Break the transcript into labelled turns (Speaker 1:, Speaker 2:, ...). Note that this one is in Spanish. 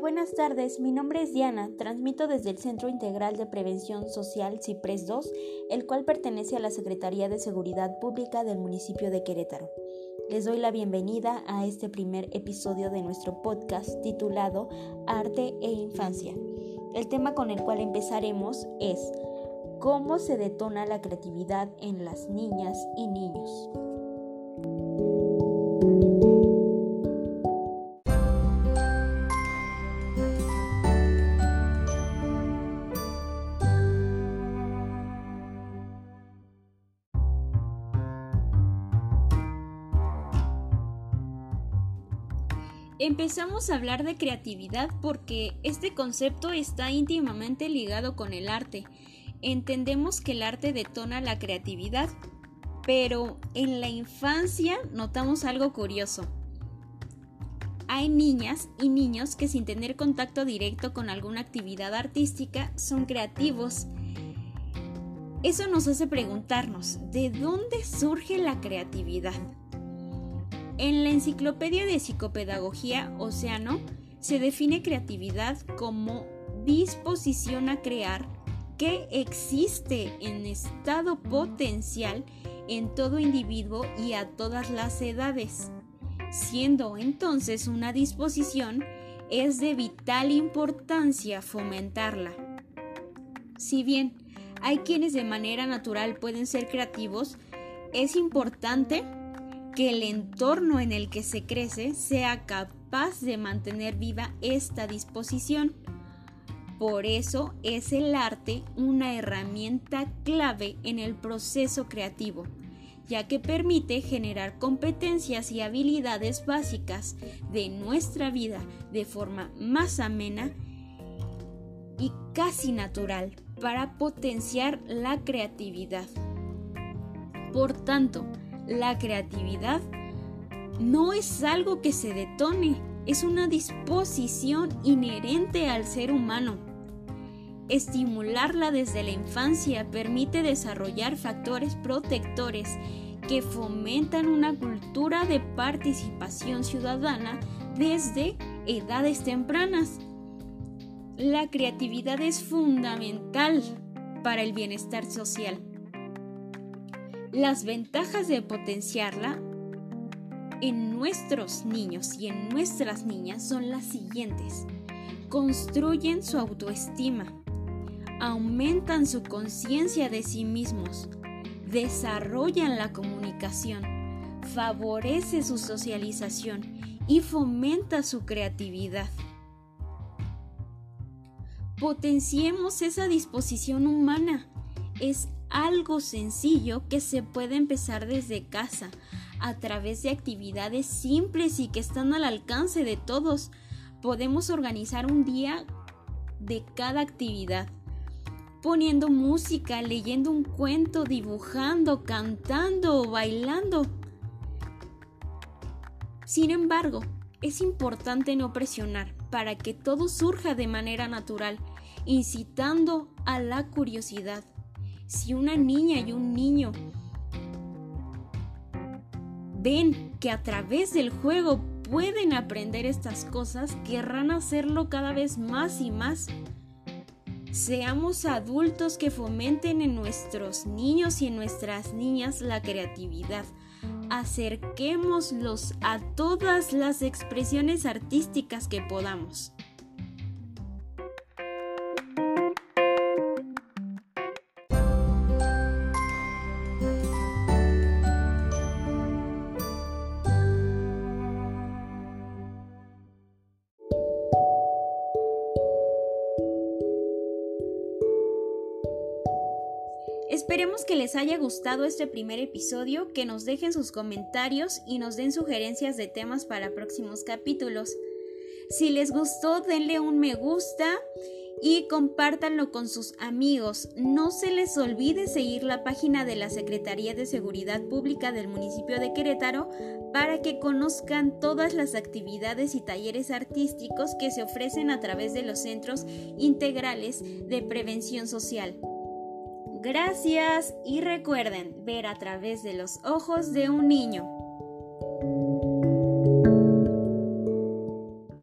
Speaker 1: Buenas tardes. Mi nombre es Diana. Transmito desde el Centro Integral de Prevención Social CIPRES 2, el cual pertenece a la Secretaría de Seguridad Pública del municipio de Querétaro. Les doy la bienvenida a este primer episodio de nuestro podcast titulado Arte e Infancia. El tema con el cual empezaremos es ¿Cómo se detona la creatividad en las niñas y niños? Empezamos a hablar de creatividad porque este concepto está íntimamente ligado con el arte. Entendemos que el arte detona la creatividad, pero en la infancia notamos algo curioso. Hay niñas y niños que sin tener contacto directo con alguna actividad artística son creativos. Eso nos hace preguntarnos, ¿de dónde surge la creatividad? En la Enciclopedia de Psicopedagogía Océano se define creatividad como disposición a crear que existe en estado potencial en todo individuo y a todas las edades, siendo entonces una disposición es de vital importancia fomentarla. Si bien hay quienes de manera natural pueden ser creativos, es importante que el entorno en el que se crece sea capaz de mantener viva esta disposición. Por eso es el arte una herramienta clave en el proceso creativo, ya que permite generar competencias y habilidades básicas de nuestra vida de forma más amena y casi natural para potenciar la creatividad. Por tanto, la creatividad no es algo que se detone, es una disposición inherente al ser humano. Estimularla desde la infancia permite desarrollar factores protectores que fomentan una cultura de participación ciudadana desde edades tempranas. La creatividad es fundamental para el bienestar social. Las ventajas de potenciarla en nuestros niños y en nuestras niñas son las siguientes. Construyen su autoestima, aumentan su conciencia de sí mismos, desarrollan la comunicación, favorece su socialización y fomenta su creatividad. Potenciemos esa disposición humana. Es algo sencillo que se puede empezar desde casa, a través de actividades simples y que están al alcance de todos. Podemos organizar un día de cada actividad, poniendo música, leyendo un cuento, dibujando, cantando o bailando. Sin embargo, es importante no presionar para que todo surja de manera natural, incitando a la curiosidad si una niña y un niño ven que a través del juego pueden aprender estas cosas, querrán hacerlo cada vez más y más. Seamos adultos que fomenten en nuestros niños y en nuestras niñas la creatividad. Acerquémoslos a todas las expresiones artísticas que podamos. Esperemos que les haya gustado este primer episodio, que nos dejen sus comentarios y nos den sugerencias de temas para próximos capítulos. Si les gustó, denle un me gusta y compártanlo con sus amigos. No se les olvide seguir la página de la Secretaría de Seguridad Pública del municipio de Querétaro para que conozcan todas las actividades y talleres artísticos que se ofrecen a través de los centros integrales de prevención social. Gracias y recuerden ver a través de los ojos de un niño.